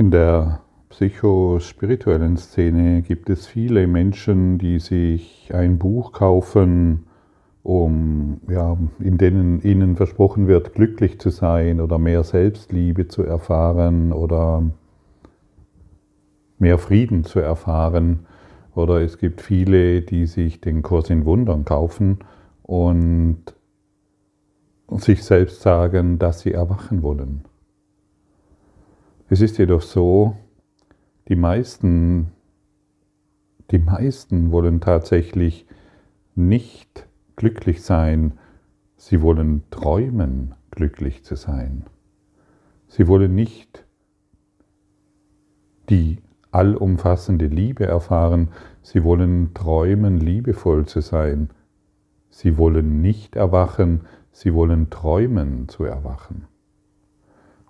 In der psychospirituellen Szene gibt es viele Menschen, die sich ein Buch kaufen, um, ja, in denen ihnen versprochen wird, glücklich zu sein oder mehr Selbstliebe zu erfahren oder mehr Frieden zu erfahren. Oder es gibt viele, die sich den Kurs in Wundern kaufen und sich selbst sagen, dass sie erwachen wollen. Es ist jedoch so, die meisten, die meisten wollen tatsächlich nicht glücklich sein, sie wollen träumen, glücklich zu sein. Sie wollen nicht die allumfassende Liebe erfahren, sie wollen träumen, liebevoll zu sein. Sie wollen nicht erwachen, sie wollen träumen zu erwachen.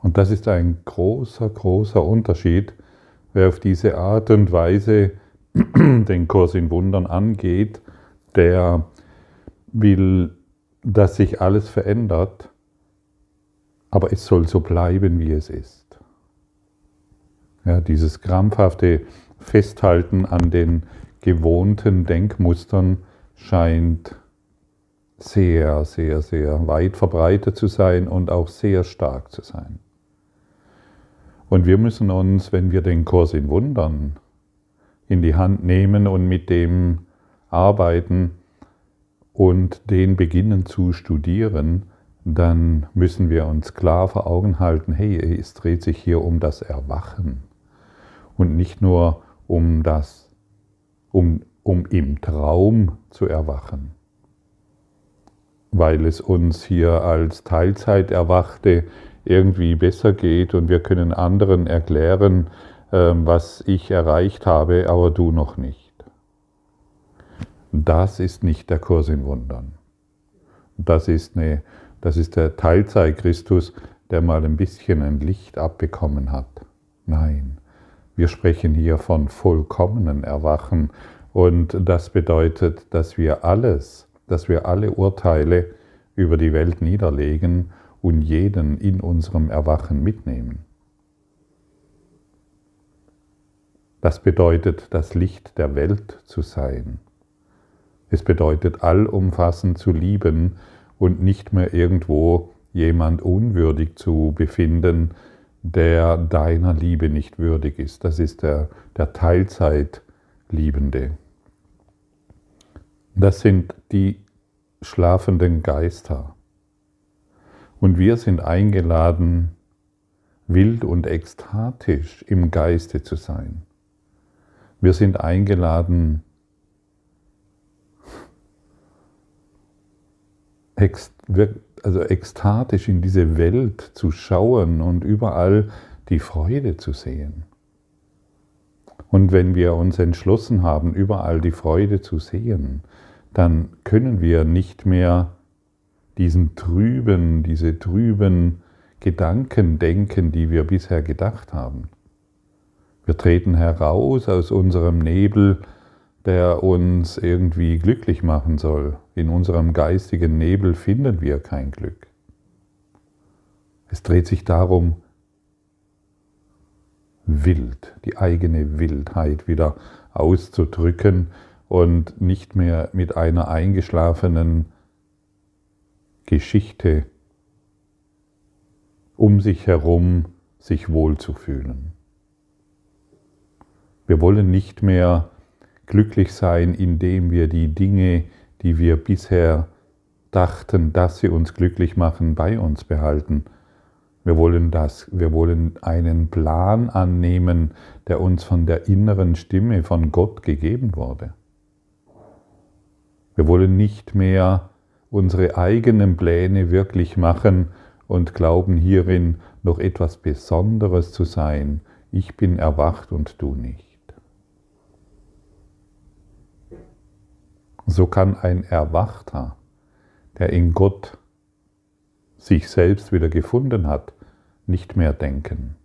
Und das ist ein großer, großer Unterschied, wer auf diese Art und Weise den Kurs in Wundern angeht, der will, dass sich alles verändert, aber es soll so bleiben, wie es ist. Ja, dieses krampfhafte Festhalten an den gewohnten Denkmustern scheint sehr, sehr, sehr weit verbreitet zu sein und auch sehr stark zu sein. Und wir müssen uns, wenn wir den Kurs in Wundern in die Hand nehmen und mit dem arbeiten und den beginnen zu studieren, dann müssen wir uns klar vor Augen halten, hey, es dreht sich hier um das Erwachen und nicht nur um das, um, um im Traum zu erwachen. Weil es uns hier als Teilzeiterwachte irgendwie besser geht und wir können anderen erklären, ähm, was ich erreicht habe, aber du noch nicht. Das ist nicht der Kurs in Wundern. Das ist, eine, das ist der Teilzeit-Christus, der mal ein bisschen ein Licht abbekommen hat. Nein, wir sprechen hier von vollkommenen Erwachen und das bedeutet, dass wir alles, dass wir alle Urteile über die Welt niederlegen und jeden in unserem Erwachen mitnehmen. Das bedeutet, das Licht der Welt zu sein. Es bedeutet, allumfassend zu lieben und nicht mehr irgendwo jemand unwürdig zu befinden, der deiner Liebe nicht würdig ist. Das ist der, der Teilzeitliebende. Das sind die schlafenden Geister. Und wir sind eingeladen, wild und ekstatisch im Geiste zu sein. Wir sind eingeladen, also ekstatisch in diese Welt zu schauen und überall die Freude zu sehen. Und wenn wir uns entschlossen haben, überall die Freude zu sehen, dann können wir nicht mehr diesen trüben, diese trüben Gedanken denken, die wir bisher gedacht haben. Wir treten heraus aus unserem Nebel, der uns irgendwie glücklich machen soll. In unserem geistigen Nebel finden wir kein Glück. Es dreht sich darum, wild, die eigene Wildheit wieder auszudrücken und nicht mehr mit einer eingeschlafenen Geschichte um sich herum sich wohlzufühlen. Wir wollen nicht mehr glücklich sein, indem wir die Dinge, die wir bisher dachten, dass sie uns glücklich machen, bei uns behalten. Wir wollen das, wir wollen einen Plan annehmen, der uns von der inneren Stimme von Gott gegeben wurde. Wir wollen nicht mehr unsere eigenen Pläne wirklich machen und glauben hierin noch etwas Besonderes zu sein. Ich bin erwacht und du nicht. So kann ein Erwachter, der in Gott sich selbst wieder gefunden hat, nicht mehr denken.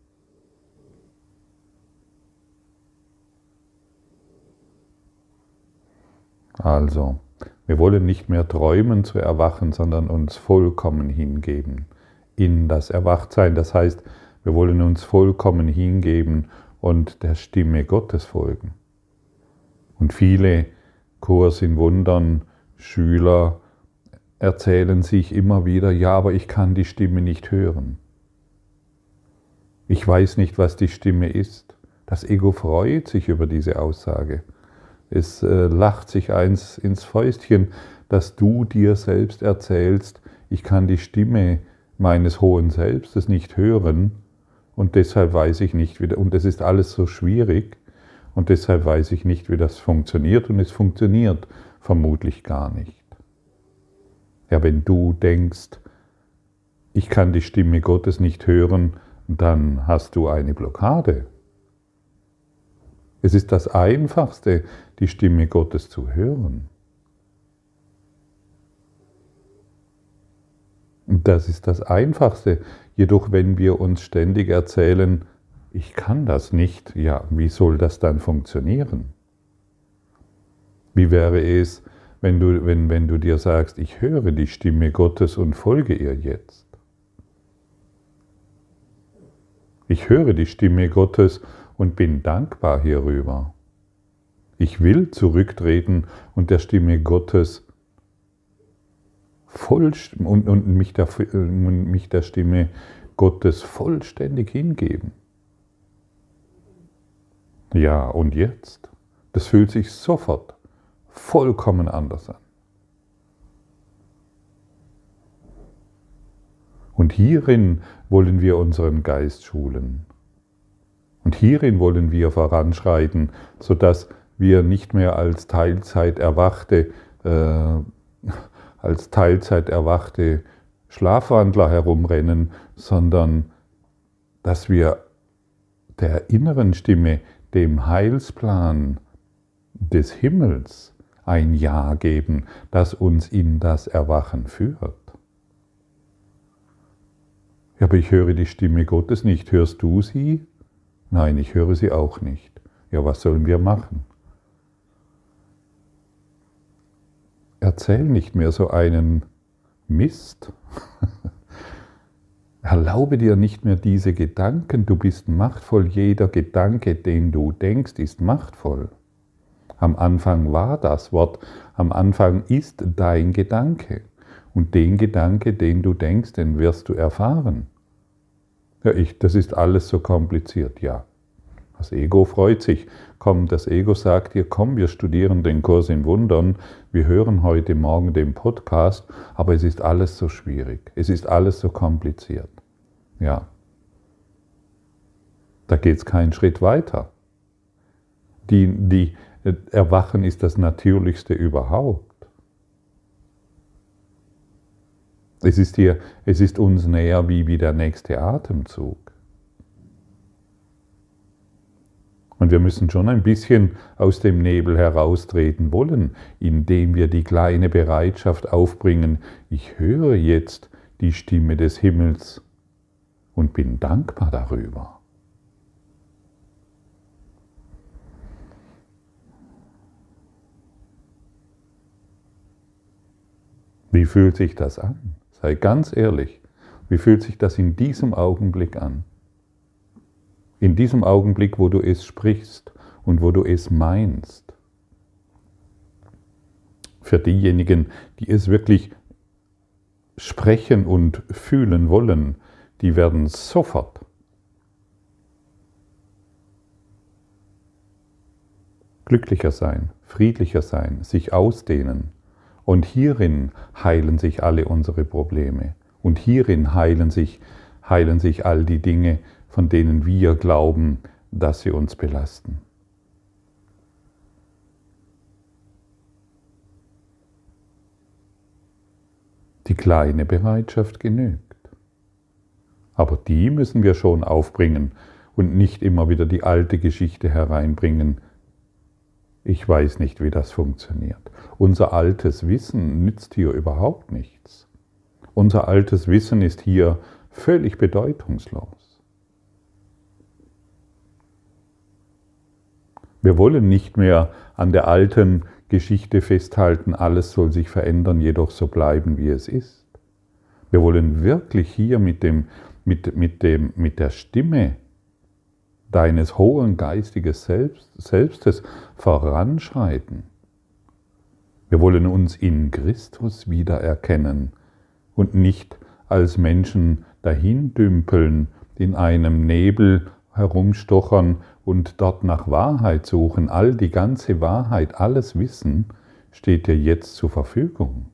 Also, wir wollen nicht mehr träumen zu erwachen, sondern uns vollkommen hingeben in das Erwachtsein. Das heißt, Wir wollen uns vollkommen hingeben und der Stimme Gottes folgen. Und viele Kurs in Wundern Schüler erzählen sich immer wieder, ja, aber ich kann die Stimme nicht hören. Ich weiß nicht, was die Stimme ist. Das Ego freut sich über diese Aussage. Es äh, lacht sich eins ins Fäustchen, dass du dir selbst erzählst, ich kann die Stimme meines hohen Selbstes nicht hören und deshalb weiß ich nicht, wie, und es ist alles so schwierig und deshalb weiß ich nicht, wie das funktioniert und es funktioniert vermutlich gar nicht. Ja, wenn du denkst, ich kann die Stimme Gottes nicht hören, dann hast du eine Blockade. Es ist das Einfachste, die Stimme Gottes zu hören. Das ist das Einfachste. Jedoch, wenn wir uns ständig erzählen, ich kann das nicht, ja, wie soll das dann funktionieren? Wie wäre es, wenn du, wenn, wenn du dir sagst, ich höre die Stimme Gottes und folge ihr jetzt? Ich höre die Stimme Gottes und bin dankbar hierüber. Ich will zurücktreten und der Stimme Gottes voll und, und mich, der, mich der Stimme Gottes vollständig hingeben. Ja, und jetzt? Das fühlt sich sofort vollkommen anders an. Und hierin wollen wir unseren Geist schulen. Und hierin wollen wir voranschreiten, sodass wir nicht mehr als Teilzeit erwachte, äh, als Teilzeit erwachte Schlafwandler herumrennen, sondern dass wir der inneren Stimme, dem Heilsplan des Himmels ein Ja geben, das uns in das Erwachen führt. Ja, aber ich höre die Stimme Gottes nicht. Hörst du sie? Nein, ich höre sie auch nicht. Ja, was sollen wir machen? Erzähl nicht mehr so einen Mist. Erlaube dir nicht mehr diese Gedanken, du bist machtvoll, jeder Gedanke, den du denkst, ist machtvoll. Am Anfang war das Wort, am Anfang ist dein Gedanke. Und den Gedanke, den du denkst, den wirst du erfahren. Ja, ich, das ist alles so kompliziert, ja. Das Ego freut sich. Komm, das Ego sagt dir, komm, wir studieren den Kurs in Wundern, wir hören heute Morgen den Podcast, aber es ist alles so schwierig, es ist alles so kompliziert. Ja. Da geht es keinen Schritt weiter. Die, die, Erwachen ist das Natürlichste überhaupt. Es ist, hier, es ist uns näher wie, wie der nächste Atemzug. Und wir müssen schon ein bisschen aus dem Nebel heraustreten wollen, indem wir die kleine Bereitschaft aufbringen, ich höre jetzt die Stimme des Himmels und bin dankbar darüber. Wie fühlt sich das an? Sei ganz ehrlich. Wie fühlt sich das in diesem Augenblick an? In diesem Augenblick, wo du es sprichst und wo du es meinst. Für diejenigen, die es wirklich sprechen und fühlen wollen, die werden sofort glücklicher sein, friedlicher sein, sich ausdehnen. Und hierin heilen sich alle unsere Probleme. Und hierin heilen sich, heilen sich all die Dinge, von denen wir glauben, dass sie uns belasten. Die kleine Bereitschaft genügt. Aber die müssen wir schon aufbringen und nicht immer wieder die alte Geschichte hereinbringen. Ich weiß nicht, wie das funktioniert. Unser altes Wissen nützt hier überhaupt nichts. Unser altes Wissen ist hier völlig bedeutungslos. Wir wollen nicht mehr an der alten Geschichte festhalten, alles soll sich verändern, jedoch so bleiben, wie es ist. Wir wollen wirklich hier mit dem mit, mit, dem, mit der Stimme deines hohen geistigen Selbst, Selbstes voranschreiten. Wir wollen uns in Christus wiedererkennen und nicht als Menschen dahindümpeln, in einem Nebel herumstochern und dort nach Wahrheit suchen. All die ganze Wahrheit, alles Wissen steht dir jetzt zur Verfügung.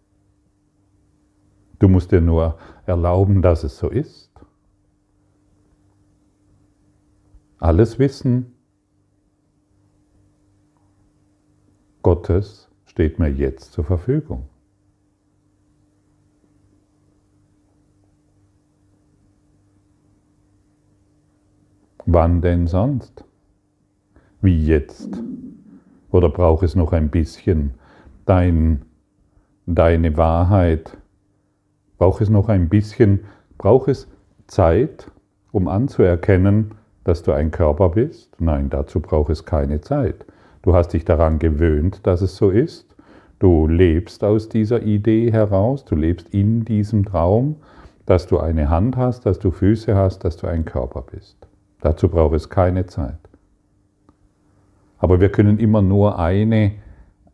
Du musst dir nur erlauben, dass es so ist. Alles Wissen Gottes steht mir jetzt zur Verfügung. Wann denn sonst? Wie jetzt? Oder braucht es noch ein bisschen dein, deine Wahrheit? Braucht es noch ein bisschen, braucht es Zeit, um anzuerkennen, dass du ein Körper bist? Nein, dazu braucht es keine Zeit. Du hast dich daran gewöhnt, dass es so ist. Du lebst aus dieser Idee heraus, du lebst in diesem Traum, dass du eine Hand hast, dass du Füße hast, dass du ein Körper bist. Dazu braucht es keine Zeit. Aber wir können immer nur eine,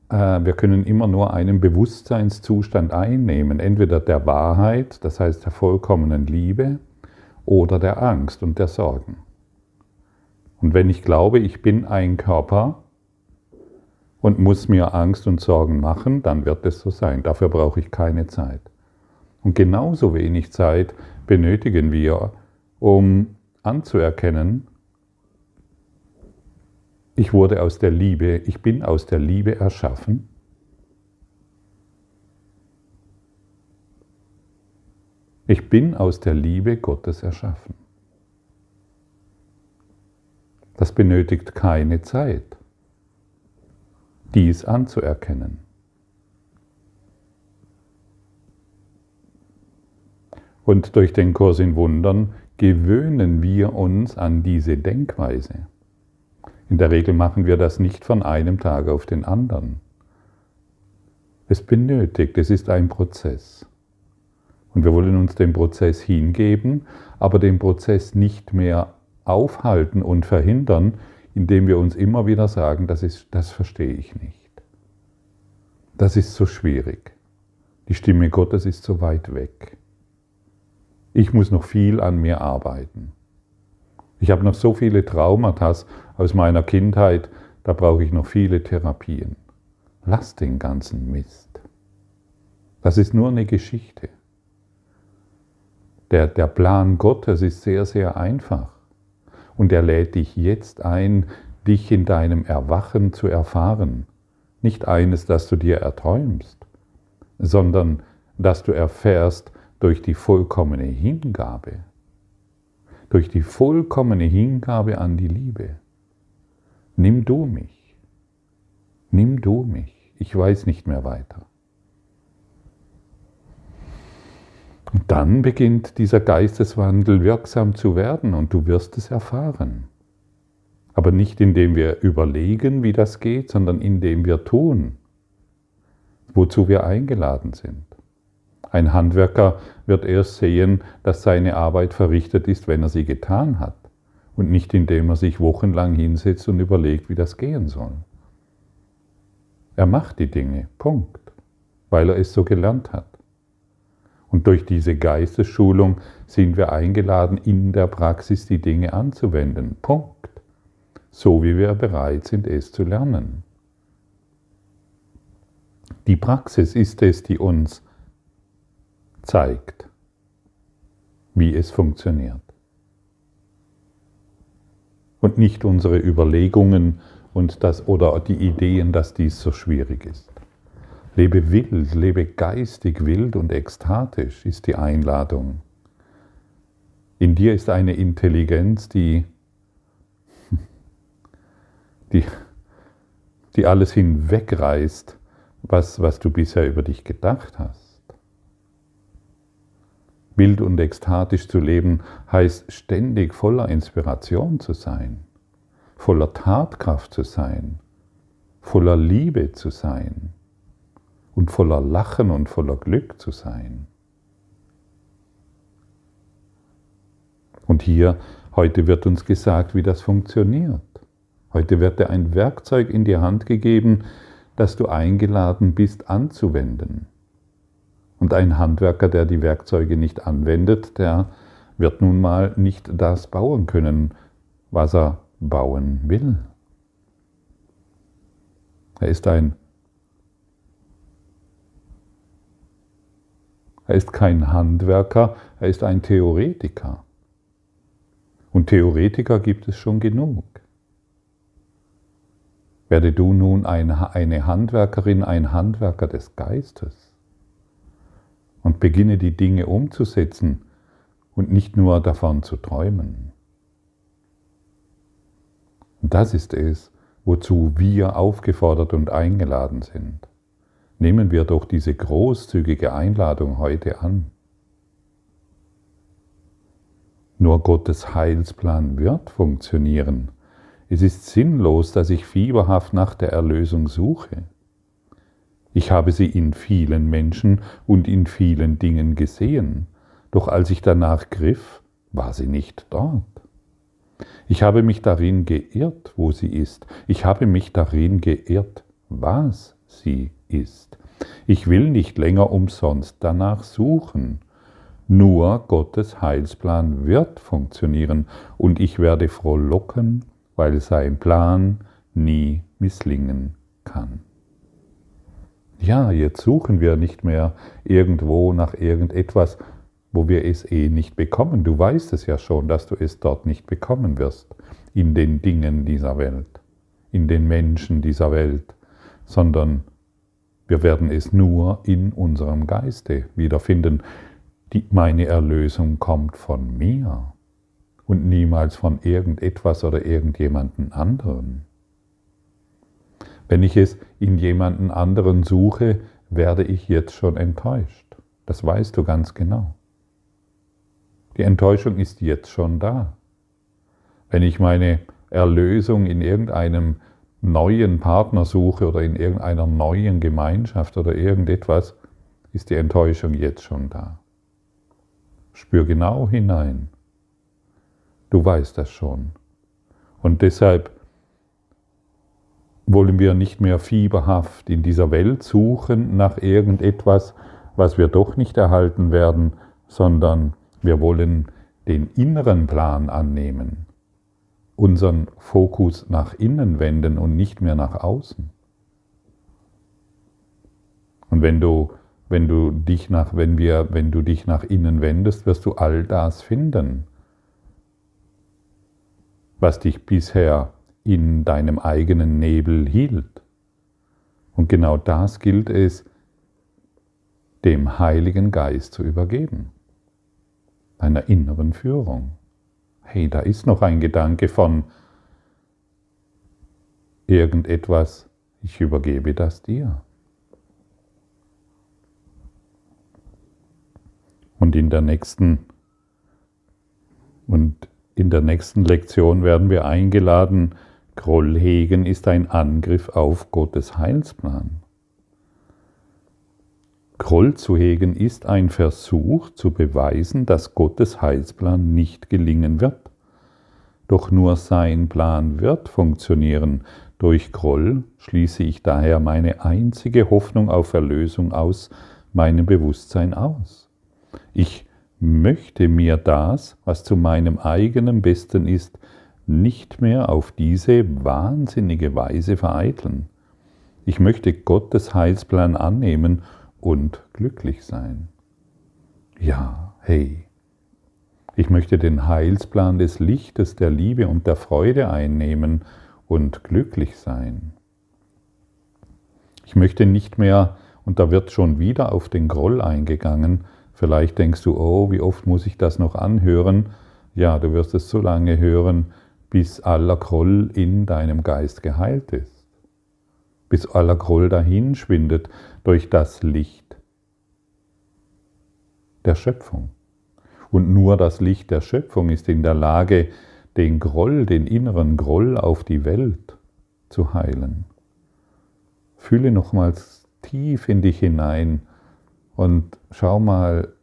äh, wir können immer nur einen Bewusstseinszustand einnehmen, entweder der Wahrheit, das heißt der vollkommenen Liebe, oder der Angst und der Sorgen. Und wenn ich glaube, ich bin ein Körper und muss mir Angst und Sorgen machen, dann wird es so sein. Dafür brauche ich keine Zeit. Und genauso wenig Zeit benötigen wir, um anzuerkennen, ich wurde aus der Liebe, ich bin aus der Liebe erschaffen. Ich bin aus der Liebe Gottes erschaffen. Das benötigt keine Zeit, dies anzuerkennen. Und durch den Kurs in Wundern gewöhnen wir uns an diese Denkweise. In der Regel machen wir das nicht von einem Tag auf den anderen. Es benötigt, es ist ein Prozess. Und wir wollen uns dem Prozess hingeben, aber den Prozess nicht mehr aufhalten und verhindern, indem wir uns immer wieder sagen, das, ist, das verstehe ich nicht. Das ist so schwierig. Die Stimme Gottes ist so weit weg. Ich muss noch viel an mir arbeiten. Ich habe noch so viele Traumata aus meiner Kindheit, da brauche ich noch viele Therapien. Lass den ganzen Mist. Das ist nur eine Geschichte. Der, der Plan Gottes ist sehr, sehr einfach und er lädt dich jetzt ein, dich in deinem Erwachen zu erfahren. Nicht eines, das du dir erträumst, sondern dass du erfährst durch die vollkommene Hingabe. Durch die vollkommene Hingabe an die Liebe. Nimm du mich. Nimm du mich. Ich weiß nicht mehr weiter. Und dann beginnt dieser Geisteswandel wirksam zu werden und du wirst es erfahren. Aber nicht indem wir überlegen, wie das geht, sondern indem wir tun, wozu wir eingeladen sind. Ein Handwerker wird erst sehen, dass seine Arbeit verrichtet ist, wenn er sie getan hat und nicht indem er sich wochenlang hinsetzt und überlegt, wie das gehen soll. Er macht die Dinge, Punkt, weil er es so gelernt hat. Und durch diese Geistesschulung sind wir eingeladen, in der Praxis die Dinge anzuwenden. Punkt. So wie wir bereit sind, es zu lernen. Die Praxis ist es, die uns zeigt, wie es funktioniert. Und nicht unsere Überlegungen und das, oder die Ideen, dass dies so schwierig ist. Lebe wild, lebe geistig wild und ekstatisch ist die Einladung. In dir ist eine Intelligenz, die, die, die alles hinwegreißt, was, was du bisher über dich gedacht hast. Wild und ekstatisch zu leben heißt ständig voller Inspiration zu sein, voller Tatkraft zu sein, voller Liebe zu sein und voller Lachen und voller Glück zu sein. Und hier, heute wird uns gesagt, wie das funktioniert. Heute wird dir ein Werkzeug in die Hand gegeben, das du eingeladen bist anzuwenden. Und ein Handwerker, der die Werkzeuge nicht anwendet, der wird nun mal nicht das bauen können, was er bauen will. Er ist ein Er ist kein Handwerker, er ist ein Theoretiker. Und Theoretiker gibt es schon genug. Werde du nun eine Handwerkerin, ein Handwerker des Geistes und beginne die Dinge umzusetzen und nicht nur davon zu träumen. Das ist es, wozu wir aufgefordert und eingeladen sind. Nehmen wir doch diese großzügige Einladung heute an. Nur Gottes Heilsplan wird funktionieren. Es ist sinnlos, dass ich fieberhaft nach der Erlösung suche. Ich habe sie in vielen Menschen und in vielen Dingen gesehen, doch als ich danach griff, war sie nicht dort. Ich habe mich darin geirrt, wo sie ist. Ich habe mich darin geirrt, was sie ist. Ich will nicht länger umsonst danach suchen. Nur Gottes Heilsplan wird funktionieren und ich werde frohlocken, weil sein Plan nie misslingen kann. Ja, jetzt suchen wir nicht mehr irgendwo nach irgendetwas, wo wir es eh nicht bekommen. Du weißt es ja schon, dass du es dort nicht bekommen wirst, in den Dingen dieser Welt, in den Menschen dieser Welt, sondern wir werden es nur in unserem Geiste wiederfinden. Die, meine Erlösung kommt von mir und niemals von irgendetwas oder irgendjemanden anderen. Wenn ich es in jemanden anderen suche, werde ich jetzt schon enttäuscht. Das weißt du ganz genau. Die Enttäuschung ist jetzt schon da. Wenn ich meine Erlösung in irgendeinem neuen Partner suche oder in irgendeiner neuen Gemeinschaft oder irgendetwas, ist die Enttäuschung jetzt schon da. Spür genau hinein. Du weißt das schon. Und deshalb wollen wir nicht mehr fieberhaft in dieser Welt suchen nach irgendetwas, was wir doch nicht erhalten werden, sondern wir wollen den inneren Plan annehmen unseren Fokus nach innen wenden und nicht mehr nach außen. Und wenn du, wenn du dich nach, wenn wir, wenn du dich nach innen wendest, wirst du all das finden, was dich bisher in deinem eigenen Nebel hielt. Und genau das gilt es, dem Heiligen Geist zu übergeben, deiner inneren Führung hey, da ist noch ein Gedanke von irgendetwas, ich übergebe das dir. Und in der nächsten und in der nächsten Lektion werden wir eingeladen, Groll hegen ist ein Angriff auf Gottes Heilsplan. Groll zu hegen ist ein Versuch zu beweisen, dass Gottes Heilsplan nicht gelingen wird. Doch nur sein Plan wird funktionieren. Durch Groll schließe ich daher meine einzige Hoffnung auf Erlösung aus meinem Bewusstsein aus. Ich möchte mir das, was zu meinem eigenen Besten ist, nicht mehr auf diese wahnsinnige Weise vereiteln. Ich möchte Gottes Heilsplan annehmen und glücklich sein. Ja, hey, ich möchte den Heilsplan des Lichtes, der Liebe und der Freude einnehmen und glücklich sein. Ich möchte nicht mehr, und da wird schon wieder auf den Groll eingegangen, vielleicht denkst du, oh, wie oft muss ich das noch anhören? Ja, du wirst es so lange hören, bis aller Groll in deinem Geist geheilt ist bis aller Groll dahinschwindet durch das Licht der Schöpfung. Und nur das Licht der Schöpfung ist in der Lage, den Groll, den inneren Groll auf die Welt zu heilen. Fühle nochmals tief in dich hinein und schau mal,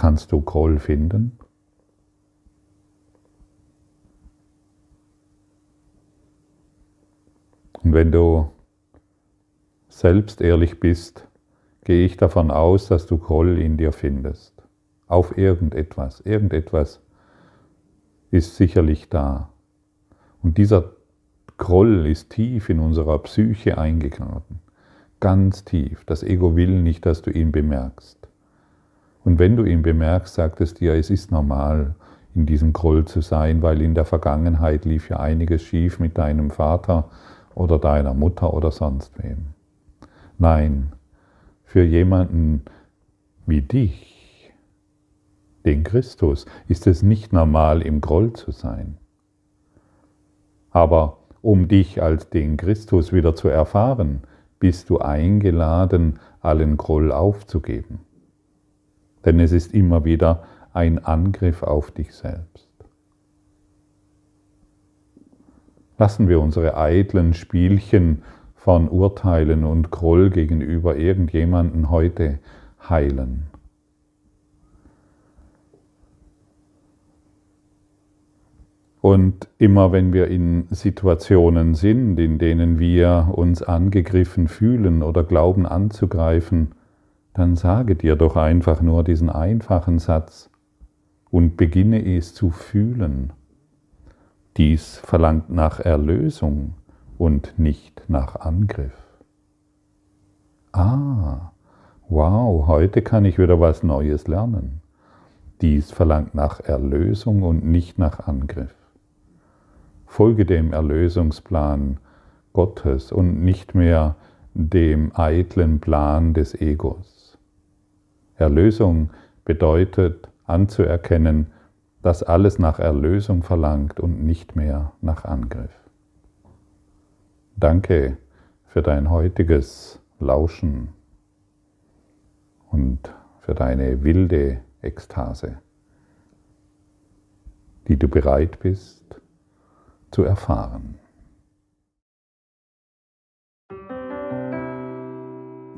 Kannst du Groll finden? Und wenn du selbst ehrlich bist, gehe ich davon aus, dass du Groll in dir findest. Auf irgendetwas. Irgendetwas ist sicherlich da. Und dieser Groll ist tief in unserer Psyche eingegraben. Ganz tief. Das Ego will nicht, dass du ihn bemerkst. Und wenn du ihn bemerkst, sagt es dir, es ist normal, in diesem Groll zu sein, weil in der Vergangenheit lief ja einiges schief mit deinem Vater oder deiner Mutter oder sonst wem. Nein, für jemanden wie dich, den Christus, ist es nicht normal, im Groll zu sein. Aber um dich als den Christus wieder zu erfahren, bist du eingeladen, allen Groll aufzugeben. Denn es ist immer wieder ein Angriff auf dich selbst. Lassen wir unsere eitlen Spielchen von Urteilen und Groll gegenüber irgendjemanden heute heilen. Und immer wenn wir in Situationen sind, in denen wir uns angegriffen fühlen oder glauben anzugreifen, dann sage dir doch einfach nur diesen einfachen Satz und beginne es zu fühlen. Dies verlangt nach Erlösung und nicht nach Angriff. Ah, wow, heute kann ich wieder was Neues lernen. Dies verlangt nach Erlösung und nicht nach Angriff. Folge dem Erlösungsplan Gottes und nicht mehr dem eitlen Plan des Egos. Erlösung bedeutet anzuerkennen, das alles nach Erlösung verlangt und nicht mehr nach Angriff. Danke für dein heutiges Lauschen und für deine wilde Ekstase, die du bereit bist zu erfahren.